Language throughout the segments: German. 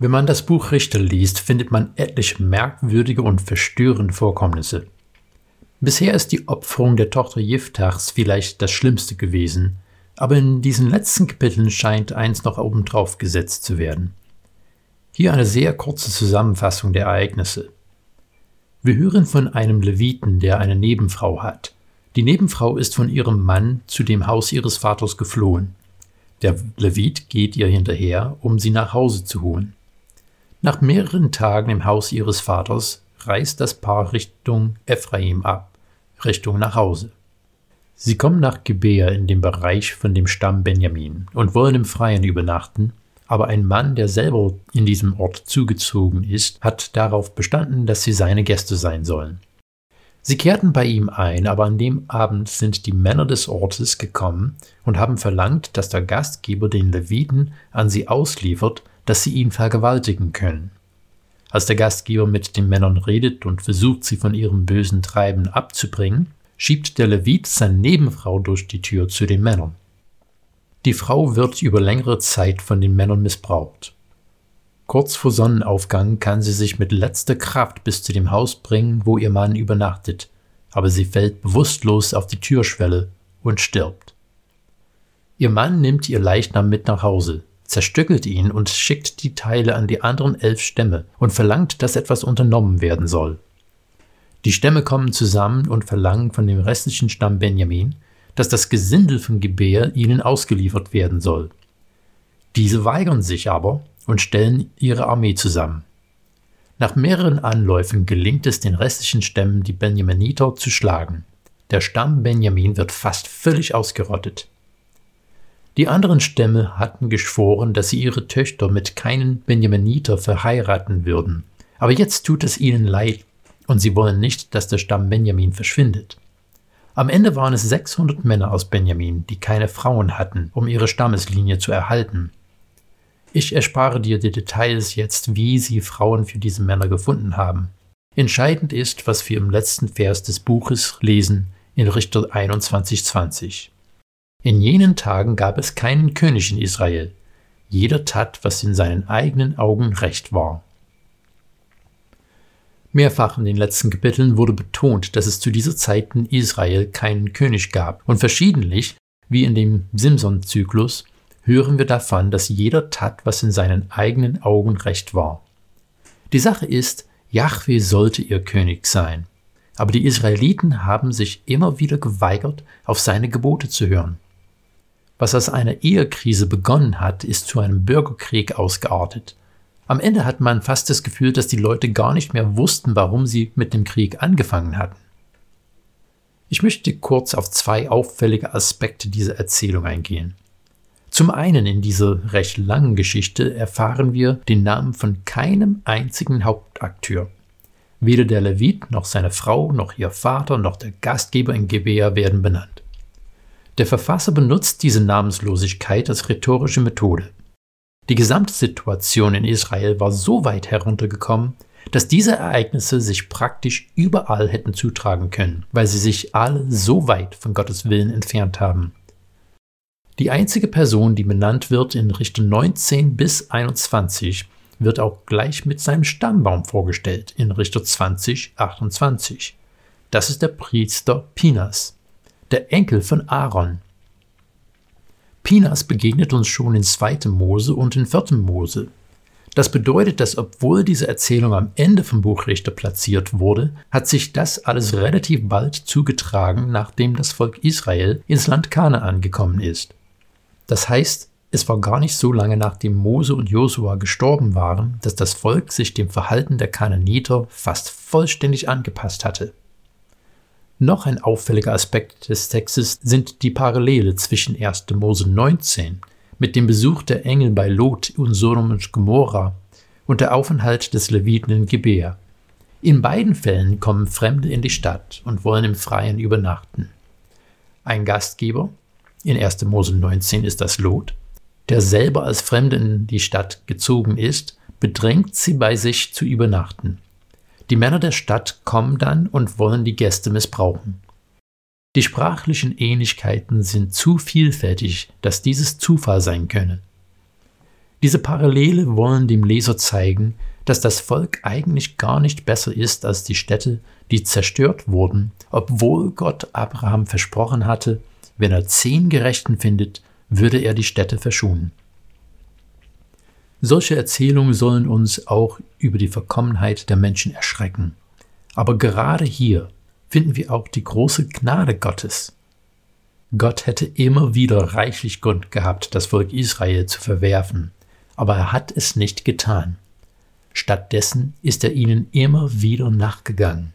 Wenn man das Buch Richter liest, findet man etliche merkwürdige und verstörende Vorkommnisse. Bisher ist die Opferung der Tochter Jiftachs vielleicht das Schlimmste gewesen, aber in diesen letzten Kapiteln scheint eins noch obendrauf gesetzt zu werden. Hier eine sehr kurze Zusammenfassung der Ereignisse. Wir hören von einem Leviten, der eine Nebenfrau hat. Die Nebenfrau ist von ihrem Mann zu dem Haus ihres Vaters geflohen. Der Levit geht ihr hinterher, um sie nach Hause zu holen. Nach mehreren Tagen im Haus ihres Vaters reist das Paar Richtung Ephraim ab, Richtung nach Hause. Sie kommen nach Gebea in dem Bereich von dem Stamm Benjamin und wollen im Freien übernachten, aber ein Mann, der selber in diesem Ort zugezogen ist, hat darauf bestanden, dass sie seine Gäste sein sollen. Sie kehrten bei ihm ein, aber an dem Abend sind die Männer des Ortes gekommen und haben verlangt, dass der Gastgeber den Leviten an sie ausliefert, dass sie ihn vergewaltigen können. Als der Gastgeber mit den Männern redet und versucht, sie von ihrem bösen Treiben abzubringen, schiebt der Levit seine Nebenfrau durch die Tür zu den Männern. Die Frau wird über längere Zeit von den Männern missbraucht. Kurz vor Sonnenaufgang kann sie sich mit letzter Kraft bis zu dem Haus bringen, wo ihr Mann übernachtet, aber sie fällt bewusstlos auf die Türschwelle und stirbt. Ihr Mann nimmt ihr Leichnam mit nach Hause, zerstückelt ihn und schickt die Teile an die anderen elf Stämme und verlangt, dass etwas unternommen werden soll. Die Stämme kommen zusammen und verlangen von dem restlichen Stamm Benjamin, dass das Gesindel von Gebär ihnen ausgeliefert werden soll. Diese weigern sich aber und stellen ihre Armee zusammen. Nach mehreren Anläufen gelingt es den restlichen Stämmen, die Benjaminiter zu schlagen. Der Stamm Benjamin wird fast völlig ausgerottet. Die anderen Stämme hatten geschworen, dass sie ihre Töchter mit keinen Benjaminiter verheiraten würden. Aber jetzt tut es ihnen leid und sie wollen nicht, dass der Stamm Benjamin verschwindet. Am Ende waren es 600 Männer aus Benjamin, die keine Frauen hatten, um ihre Stammeslinie zu erhalten. Ich erspare dir die Details jetzt, wie sie Frauen für diese Männer gefunden haben. Entscheidend ist, was wir im letzten Vers des Buches lesen in Richter 21,20. In jenen Tagen gab es keinen König in Israel. Jeder tat, was in seinen eigenen Augen recht war. Mehrfach in den letzten Kapiteln wurde betont, dass es zu dieser Zeit in Israel keinen König gab. Und verschiedentlich, wie in dem Simson-Zyklus, hören wir davon, dass jeder tat, was in seinen eigenen Augen recht war. Die Sache ist, Yahweh sollte ihr König sein. Aber die Israeliten haben sich immer wieder geweigert, auf seine Gebote zu hören. Was aus einer Ehekrise begonnen hat, ist zu einem Bürgerkrieg ausgeartet. Am Ende hat man fast das Gefühl, dass die Leute gar nicht mehr wussten, warum sie mit dem Krieg angefangen hatten. Ich möchte kurz auf zwei auffällige Aspekte dieser Erzählung eingehen. Zum einen in dieser recht langen Geschichte erfahren wir den Namen von keinem einzigen Hauptakteur. Weder der Levit noch seine Frau noch ihr Vater noch der Gastgeber in Gebea werden benannt. Der Verfasser benutzt diese Namenslosigkeit als rhetorische Methode. Die Gesamtsituation in Israel war so weit heruntergekommen, dass diese Ereignisse sich praktisch überall hätten zutragen können, weil sie sich alle so weit von Gottes Willen entfernt haben. Die einzige Person, die benannt wird in Richtung 19 bis 21, wird auch gleich mit seinem Stammbaum vorgestellt in Richtung 20, 28. Das ist der Priester Pinas, der Enkel von Aaron, Pinas begegnet uns schon in 2. Mose und in 4. Mose. Das bedeutet, dass obwohl diese Erzählung am Ende vom Buch Richter platziert wurde, hat sich das alles relativ bald zugetragen, nachdem das Volk Israel ins Land Kanaan gekommen ist. Das heißt, es war gar nicht so lange nachdem Mose und Josua gestorben waren, dass das Volk sich dem Verhalten der Kanaaniter fast vollständig angepasst hatte. Noch ein auffälliger Aspekt des Textes sind die Parallele zwischen 1. Mose 19 mit dem Besuch der Engel bei Lot und Sodom und Gomorra und der Aufenthalt des Leviten in Gebär. In beiden Fällen kommen Fremde in die Stadt und wollen im Freien übernachten. Ein Gastgeber, in 1. Mose 19 ist das Lot, der selber als Fremde in die Stadt gezogen ist, bedrängt sie bei sich zu übernachten. Die Männer der Stadt kommen dann und wollen die Gäste missbrauchen. Die sprachlichen Ähnlichkeiten sind zu vielfältig, dass dieses Zufall sein könne. Diese Parallele wollen dem Leser zeigen, dass das Volk eigentlich gar nicht besser ist als die Städte, die zerstört wurden, obwohl Gott Abraham versprochen hatte, wenn er zehn Gerechten findet, würde er die Städte verschonen. Solche Erzählungen sollen uns auch über die Verkommenheit der Menschen erschrecken. Aber gerade hier finden wir auch die große Gnade Gottes. Gott hätte immer wieder reichlich Grund gehabt, das Volk Israel zu verwerfen, aber er hat es nicht getan. Stattdessen ist er ihnen immer wieder nachgegangen.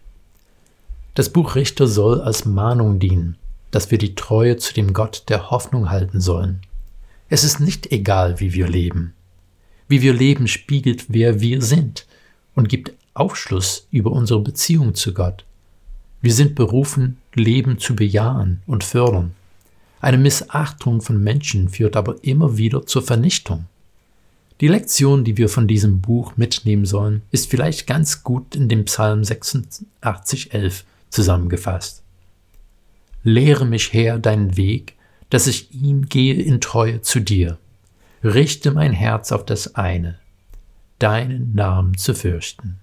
Das Buch Richter soll als Mahnung dienen, dass wir die Treue zu dem Gott der Hoffnung halten sollen. Es ist nicht egal, wie wir leben. Wie wir leben spiegelt, wer wir sind und gibt Aufschluss über unsere Beziehung zu Gott. Wir sind berufen, Leben zu bejahen und fördern. Eine Missachtung von Menschen führt aber immer wieder zur Vernichtung. Die Lektion, die wir von diesem Buch mitnehmen sollen, ist vielleicht ganz gut in dem Psalm 86,11 zusammengefasst. Lehre mich her deinen Weg, dass ich ihn gehe in Treue zu dir. Richte mein Herz auf das eine, deinen Namen zu fürchten.